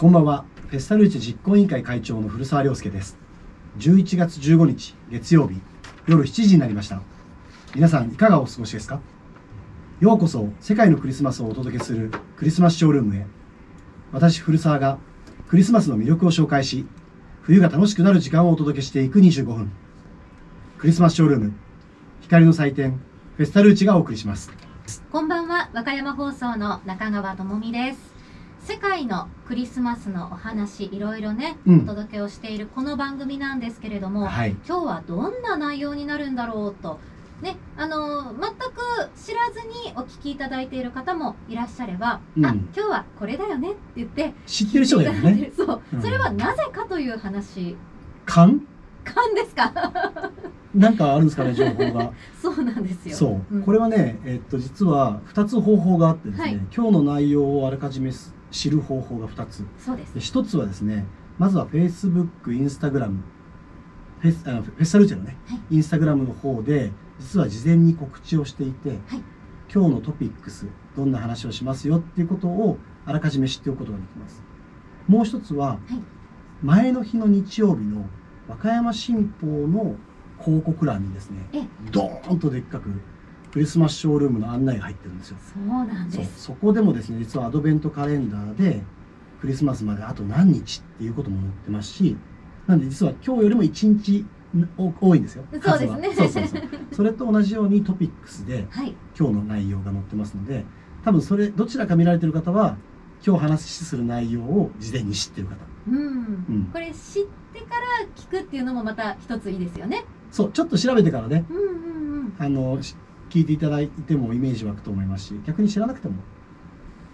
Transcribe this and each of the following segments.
こんばんは。フェスタルーチ実行委員会会長の古澤亮介です。11月15日月曜日夜7時になりました。皆さんいかがお過ごしですか？ようこそ世界のクリスマスをお届けするクリスマスショールームへ。私古澤がクリスマスの魅力を紹介し、冬が楽しくなる時間をお届けしていく25分。クリスマスショールーム光の祭典フェスタルーチがお送りします。こんばんは和歌山放送の中川智美です世界のクリスマスのお話いろいろね、うん。お届けをしているこの番組なんですけれども、はい。今日はどんな内容になるんだろうとねあの全く知らずにお聞きいただいている方もいらっしゃれば、うん。あ今日はこれだよねって言って知ってる人だよね。そう、うん。それはなぜかという話。勘？勘ですか？なんかあるんですかね、情報が。そうなんですよ。そう、ん。これはね、えっと、実は2つ方法があってですね、はい。今日の内容をあらかじめ知る方法が2つ。そうです。で1つはですね、まずは Facebook、Instagram、フェスあのフェスタルーチェのね、はい。インスタグラムの方で、実は事前に告知をしていて、はい。今日のトピックス、どんな話をしますよっていうことをあらかじめ知っておくことができます。もう一つは、い。前の日の日曜日の和歌山新報の広告欄にですね、え。ドーンとでっかくクリスマスショールームの案内が入ってるんですよ。そうなんです。そこでもですね実はアドベントカレンダーでクリスマスまであと何日っていうことも載ってますしなんで実は今日よりも1日お多いんですよそうですね。そうそうそう。それと同じようにトピックスではい。今日の内容が載ってますので多分それどちらか見られてる方は今日話しする内容を事前に知ってる方。うん。うん。これ知ってから聞くっていうのもまた一ついいですよね。そうちょっと調べてからね。うんうんうん。あのし聞いていただいてもイメージ湧くと思いますし逆に知らなくても、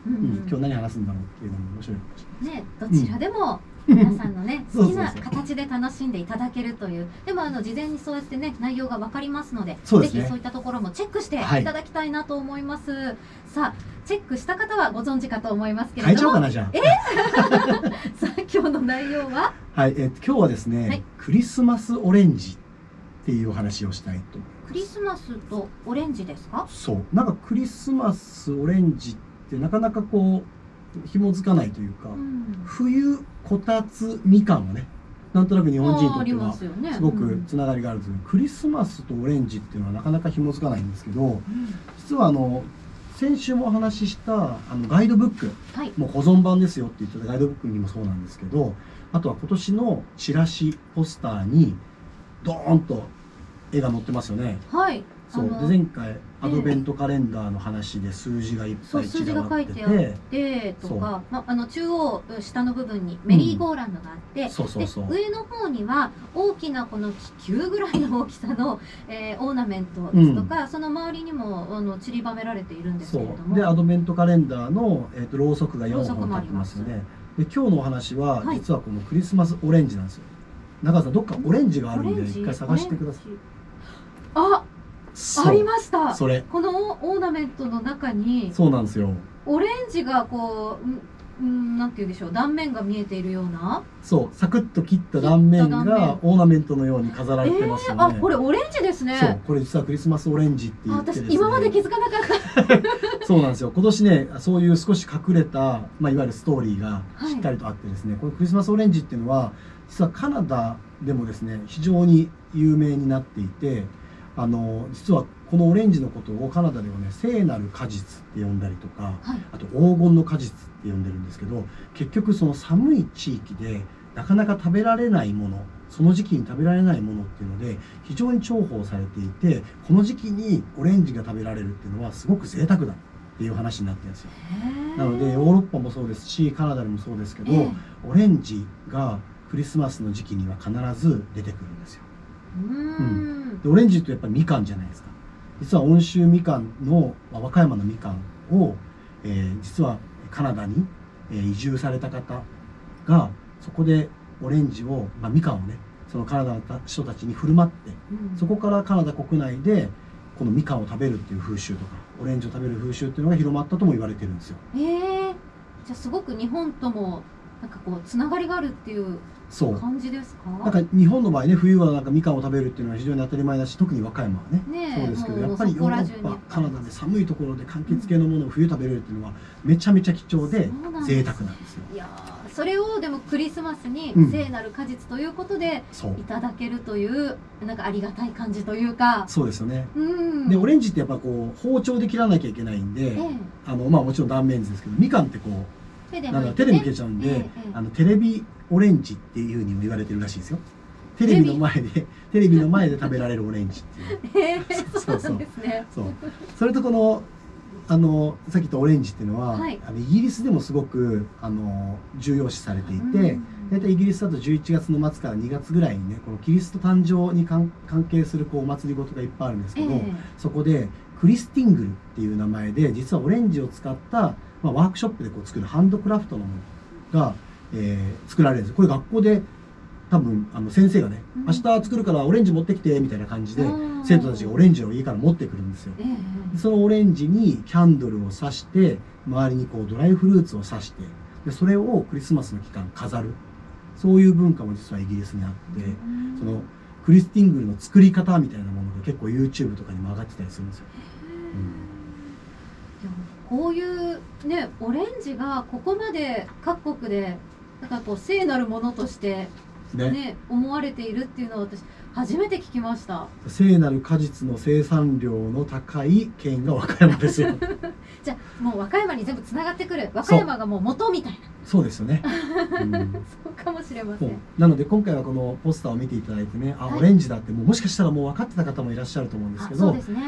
うんうん。うん今日何話すんだろうっていうのも面白いかもしれないねどちらでも皆さんのね 好きな形で楽しんでいただけるという。でもあの事前にそうやってね内容がわかりますのでね。ぜひそういったところもチェックしていはい。ただきたいなと思います。さあチェックした方はご存知かと思いますけれども。ちゃおうかなじゃあ。さあ今日の内容は？はい、えー今日はですね、はい。クリスマスオレンジっていうお話をしたいと思いますクリスマスとオレンジですか？そうなんかクリスマスオレンジってなかなかこう紐づかないというか、うん冬こたつみかんはねなんとなく日本人にとってはますごくうんつながりがあるんですけど、クリスマスとオレンジっていうのはなかなか紐づかないんですけどうん実はあの先週もお話ししたあのガイドブックはい。もう保存版ですよって言ってたガイドブックにもそうなんですけどあとは今年のチラシポスターにドーンと絵が載ってますよね。はい。そう。で前回アドベントカレンダーの話で数字がいっぱいそう数字散らばってて。が書いてあってとか、まあの中央下の部分にメリーゴーランドがあって、そうそうそう。で上の方には大きなこの気球ぐらいの大きさの、えーオーナメントですとか、その周りにもあの散りばめられているんですけそれども。う。でアドベントカレンダーの、えー、とろうそくが4ろうそく本立っもありまてますすよね。で今日のお話は、はい。実はこのクリスマスオレンジなんですよ。中川さんどっかオレンジがあるんで一回探してくださいあありました。それ。このオーナメントの中にそうなんですよ。オレンジがこううんうんなんて言うんでしょう。断面が見えているような。そう。サクッと切った断面がオーナメントのように飾られてますよね、あこれオレンジですね。そう。これ実はクリスマスオレンジって言ってですね。今まで気づかなかった。そうなんですよ。今年ねそういう少し隠れた、まあ、いわゆるストーリーがはい。しっかりとあってですね、このクリスマスオレンジっていうのは実はカナダでもですね非常に有名になっていてあの実はこのオレンジのことをカナダではね聖なる果実って呼んだりとかはい。あと黄金の果実って呼んでるんですけど結局その寒い地域でなかなか食べられないものその時期に食べられないものっていうので非常に重宝されていてこの時期にオレンジが食べられるっていうのはすごく贅沢だっていう話になってるんですよ。なのでヨーロッパもそうですしカナダでもそうですけど、ええ。オレンジがクリスマスの時期には必ず出てくるんですようーん。でオレンジってやっぱりみかんじゃないですか。実は温州みかんのまあ和歌山のみかんを、えー実はカナダに、えー移住された方がそこでオレンジを、まあ、みかんをねそのカナダの人たちに振る舞ってうん。そこからカナダ国内でこのみかんを食べるっていう風習とかオレンジを食べる風習っていうのが広まったとも言われてるんですよ。へえじゃあすごく日本ともなんかこうつながりがあるっていうそう。感じですか？なんか日本の場合ね冬はなんかみかんを食べるっていうのは非常に当たり前だし特に和歌山はね。ねえそうですけどやっぱりヨーロッパカナダで寒いところで柑橘系のものを冬食べれるっていうのはめちゃめちゃ貴重で贅沢なんですよ。いやーそれをでもクリスマスにうん。聖なる果実ということでいただけるというなんかありがたい感じというか。そうですよね。うん。でオレンジってやっぱこう包丁で切らなきゃいけないんで、ええ。あのまあもちろん断面図ですけどみかんってこうだ剥いてね。手で剥けちゃうんで、あのテレビオレンジっていうふうにも言われてるらしいですよ。テレビの前でテレビ。の前で食べられるオレンジっていう。へ えそうなんですね。そうそれとこのあのさっき言ったオレンジっていうのは、はい。あのイギリスでもすごくあの重要視されていて、うん大体イギリスだと11月の末から2月ぐらいにねこのキリスト誕生に関関係するこうお祭りごとがいっぱいあるんですけど、ええ。そこでクリスティングルっていう名前で実はオレンジを使った、まあ、ワークショップでこう作るハンドクラフトのものが、えー作られるんです。これ学校で多分あの先生がね、うん。明日作るからオレンジ持ってきてみたいな感じでうん。生徒たちがオレンジを家から持ってくるんですよ。ええでそのオレンジにキャンドルを刺して周りにこうドライフルーツを刺してでそれをクリスマスの期間飾る。そういう文化も実はイギリスにあって、うん。そのクリスティングルの作り方みたいなものが結構 YouTube とかにも上がってたりするんですよ。でもこういうねオレンジがここまで各国でなんかこう聖なるものとしてね。ね思われているっていうのを私初めて聞きました。聖なる果実の生産量の高い県が和歌山ですよ。じゃあもう和歌山に全部つながってくる。和歌山がもう元みたいな。そうですよね。うん。そうかもしれません。なので今回はこのポスターを見ていただいてね、あ、はい。オレンジだってもうもしかしたらもう分かってた方もいらっしゃると思うんですあけど、そうですね。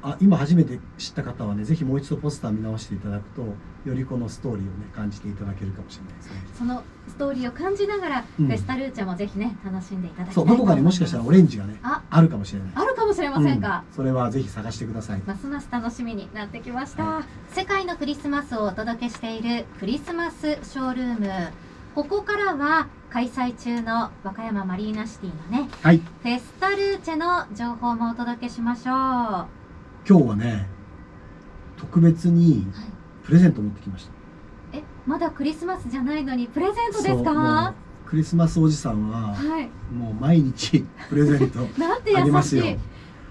あ今初めて知った方はねぜひもう一度ポスター見直していただくとよりこのストーリーをね感じていただけるかもしれないですね。そのストーリーを感じながら、うん。フェスタルーチャもぜひね楽しんでいただきたいそう。どこかにもしかしたらオレンジがねああるかもしれない。あるかもしれませんか、うん。それはぜひ探してください。ますます楽しみになってきました、は世界のクリスマスをお届けしているクリスマスショールーム。ここからは開催中の和歌山マリーナシティのねはい。フェスタルーチェの情報もお届けしましょう、は今日はね特別にい、プレゼント持ってきました。えまだクリスマスじゃないのにプレゼントですか？うクリスマスおじさんははい。もう毎日プレゼント あげ優ますよ。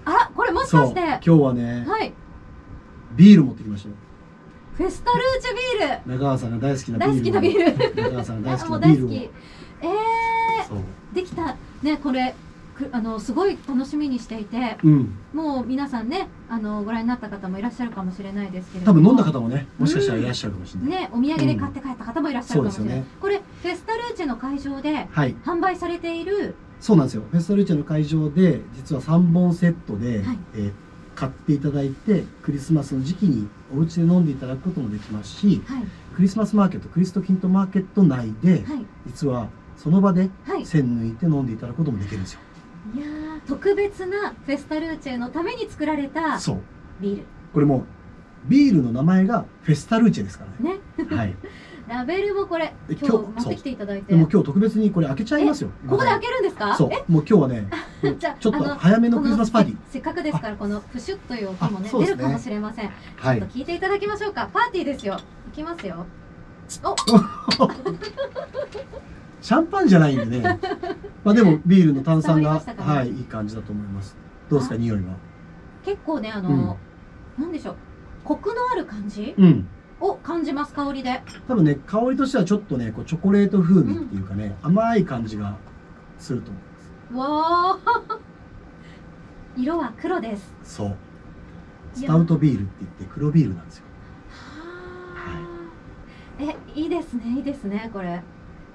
あらこれもしかして。今日はねはい。ビール持ってきましたよ。フェスタルーチェビール。中川さんが大好きなビール大好きなビール。中川さんが大好きなビール えそう。ー、できた。ねこれくあのすごい楽しみにしていてうん。もう皆さんねあのご覧になった方もいらっしゃるかもしれないですけれ多ども。分飲んだ方もねもしかしたらいらっしゃるかもしれない、ねお土産で買って帰った方もいらっしゃるかもしれない、うんそうですよこれフェスタルーチェの会場ではい。販売されているそうなんですよ。フェスタルーチェの会場で実は3本セットで、はい。えー買っていただいてクリスマスの時期にお家で飲んでいただくこともできますしはい。クリスマスマーケットクリストキントマーケット内で、はい。実はその場ではいい。線抜いて飲んでいただくこともできるんですよやー特別なフェスタルーチェのために作られたそう。ビール。これもうビールの名前がフェスタルーチェですからね。ね。はい。ラベルもこれで今日持ってきていただいて。でも今日特別にこれ開けちゃいますよ。ここで開けるんですか？そう。えもう今日はね じゃあちょっと早めのクリスマスパーティー。せせっかくですからこのプシュッという音もねね。出るかもしれません、はい。ちょっと聞いていただきましょうか。パーティーですよ。いきますよ。おシャンパンじゃないんでね。まあでもビールの炭酸がはいいい感じだと思います。どうですかあ匂いは？結構ねあの、なんでしょう。コクのある感じうん。を感じます香りで。多分ね香りとしてはちょっとねこうチョコレート風味っていうかね、甘い感じがすると思います。わー。色は黒です。そう。スタウトビールって言って黒ビールなんですよ。はえいいですねいいですねこれ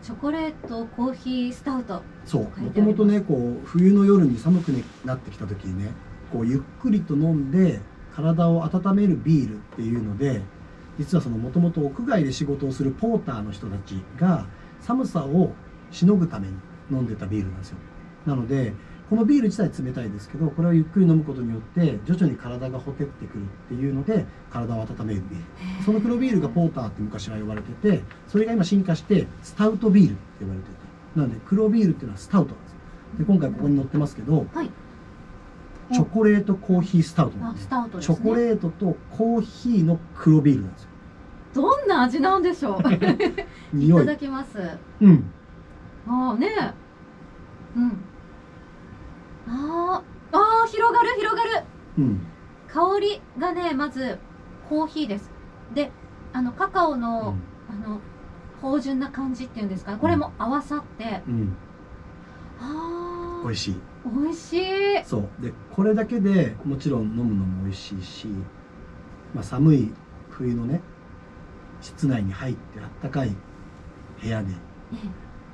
チョコレートコーヒースタウト。そう。もともとねこう冬の夜に寒くなってきた時にねこうゆっくりと飲んで体を温めるビールっていうので実はそのもともと屋外で仕事をするポーターの人たちが寒さをしのぐために飲んでたビールなんですよ。なのでこのビール自体冷たいですけどこれをゆっくり飲むことによって徐々に体がほてってくるっていうので体を温めるビール。その黒ビールがポーターって昔は呼ばれててそれが今進化してスタウトビールって呼ばれてて。なので黒ビールっていうのはスタウトなんです。よで今回ここに載ってますけどはい。チョコレートコーヒースタウトなんですね。タウトですね。チョコレートとコーヒーの黒ビールなんですよ。どんな味なんでしょう？い。ただきます。うん。ああねうんあー。あー広がる広がる。うん。香りがねまずコーヒーです。であのカカオの、あの芳醇な感じっていうんですか？これも合わさって。うん、うん、あ美味しい。ー美味しい。そう。でこれだけでもちろん飲むのも美味しいし、まあ、寒い冬のね室内に入ってあったかい部屋でね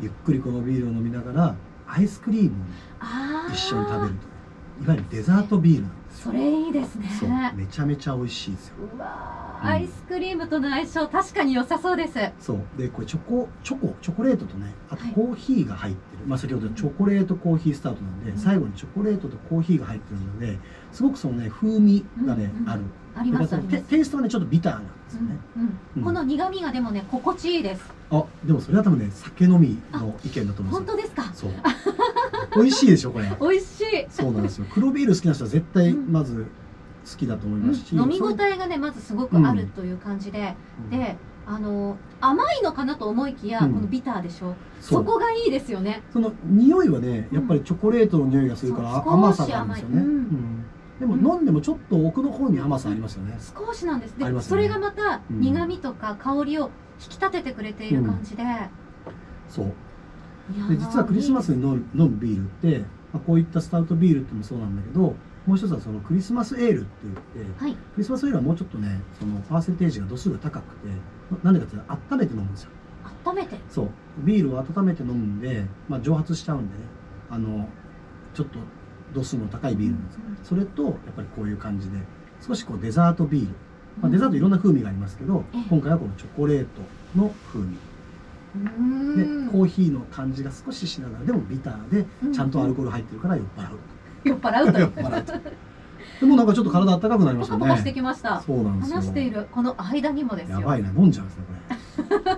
ゆっくりこのビールを飲みながらアイスクリームを一緒に食べるといわゆるデザートビールなんです。それいいですね。めちゃめちゃ美味しいですよ。うわーうん。アイスクリームとの相性確かに良さそうです。そう。でこれチョコチョコチョコレートとねあとはい。コーヒーが入ってる、まあ先ほどチョコレートコーヒースタートなんで、うん。最後にチョコレートとコーヒーが入ってるのですごくそのね風味がね、うんうん。あるあります。テテイストはねちょっとビターなんですよね、うんうん。うん。この苦味がでもね心地いいです。あでもそれは多分ね酒飲みの意見だと思うんですよ。本当ですか？そう 美味しいでしょこれ。美味しい。そうなんですよ。黒ビール好きな人は絶対うん。まず好きだと思いますし、飲み応えがねまずすごくあるという感じで、うん。であの甘いのかなと思いきや、うん。このビターでしょ。そそうこがいいですよね。その匂いはねやっぱりチョコレートの匂いがするから、そう甘さがあるんですよね、でも飲んでもちょっと奥の方に甘さありますよね、少しなんです。でね。それがまたうん。苦味とか香りを引き立ててくれている感じで、そういやーで実はクリスマスに飲むビールって、まあ、こういったスタウトビールってもそうなんだけどもう一つはそのクリスマスエールって言ってはい。クリスマスエールはもうちょっとねそのパーセンテージが度数が高くてななんでかっていうと温めて飲むんですよ。温めて？そう。ビールを温めて飲むんで、まあ、蒸発しちゃうんでね。あのちょっと度数の高いビールなんですよ。それとやっぱりこういう感じで少しこうデザートビール、まあ、デザートいろんな風味がありますけど、ええ。今回はこのチョコレートの風味でん。コーヒーの感じが少ししながらでもビターでちゃんとアルコール入ってるから酔っ払う、酔っ払うと酔っ払うとでもなんかちょっと体温かくなりましたね。ポカポカしてきました。そうなんですよ。話しているこの間にもですよ。やばいな飲んじゃうんですねこれ。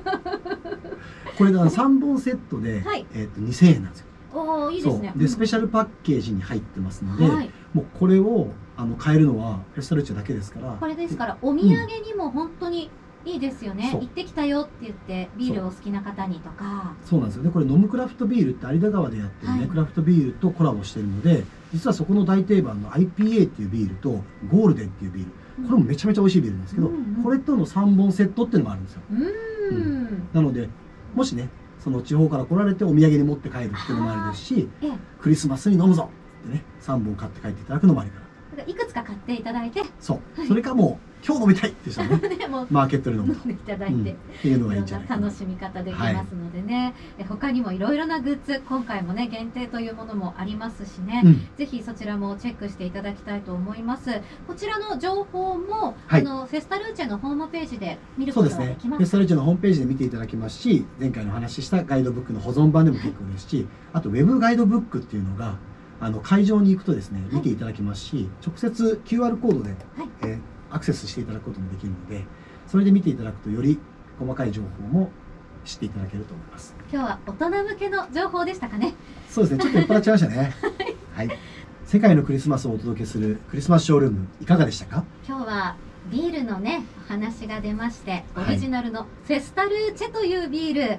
これだから3本セットで、はい。えっと2000円なんですよ。おおいいですね。でスペシャルパッケージに入ってますので、はい、もうこれをあの買えるのはフェスタルーチェだけですから。これですからお土産にも本当にいいですよね、行ってきたよって言ってビールを好きな方にとか。そうなんですよ。ねこれ飲むクラフトビールって有田川でやってるね、はい。クラフトビールとコラボしてるので実はそこの大定番の IPA っていうビールとゴールデンっていうビール。これもめちゃめちゃ美味しいビールなんですけど、うんうん。これとの3本セットっていうのもあるんですよ。うーん。なのでもしねその地方から来られてお土産に持って帰るっていうのもありですしええ。クリスマスに飲むぞってね3本買って帰っていただくのもありかないくつか買っていただいて。そう、はい。それかもう今日飲みたいって人はね。ねもう。マーケットで飲むと、飲んでいただいて、うん。っていうのがいいんじゃない楽しみ方できますのでね、え他にもいろいろなグッズ今回もね限定というものもありますしね、うん。ぜひそちらもチェックしていただきたいと思います。こちらの情報も、はい。あのフェスタルーチェのホームページで見ることですね。ができますフェスタルーチェのホームページで見ていただきますし、前回のお話ししたガイドブックの保存版でも結構ですし、あとウェブガイドブックっていうのが、あの会場に行くとですね、い見ていただきますし、直接 QR コードで、はいえーアクセスしていただくこともできるので、それで見ていただくとより細かい情報も知っていただけると思います。今日は大人向けの情報でしたかねそうですね、ちょっと酔っ払っちゃいましたね。はい。世界のクリスマスをお届けするクリスマスショールーム、いかがでしたか？今日はビールのねお話が出ましてオはいリジナルのフェスタルーチェというビール、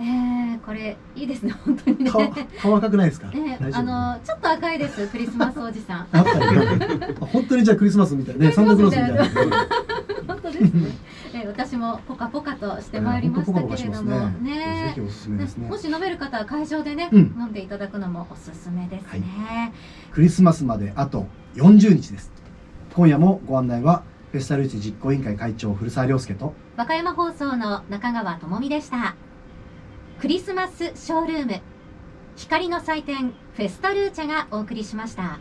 えー、これいいですね 本当にね顔、顔赤くないですか？えーあのちょっと赤いですクリスマスおじさん 本当にじゃあクリスマスみたいね、サンタクロースみたいな。本当ですね、えー、私もポカポカとしてまいりましたけれどもぜねひおすすめですねも。し飲める方は会場でね、うん飲んでいただくのもおすすめですね、クリスマスまであと40日です。今夜もご案内はフェスタルーチ実行委員会会長古澤亮介と和歌山放送の中川智美でしたクリスマスショールーム。光の祭典フェスタルーチェがお送りしました。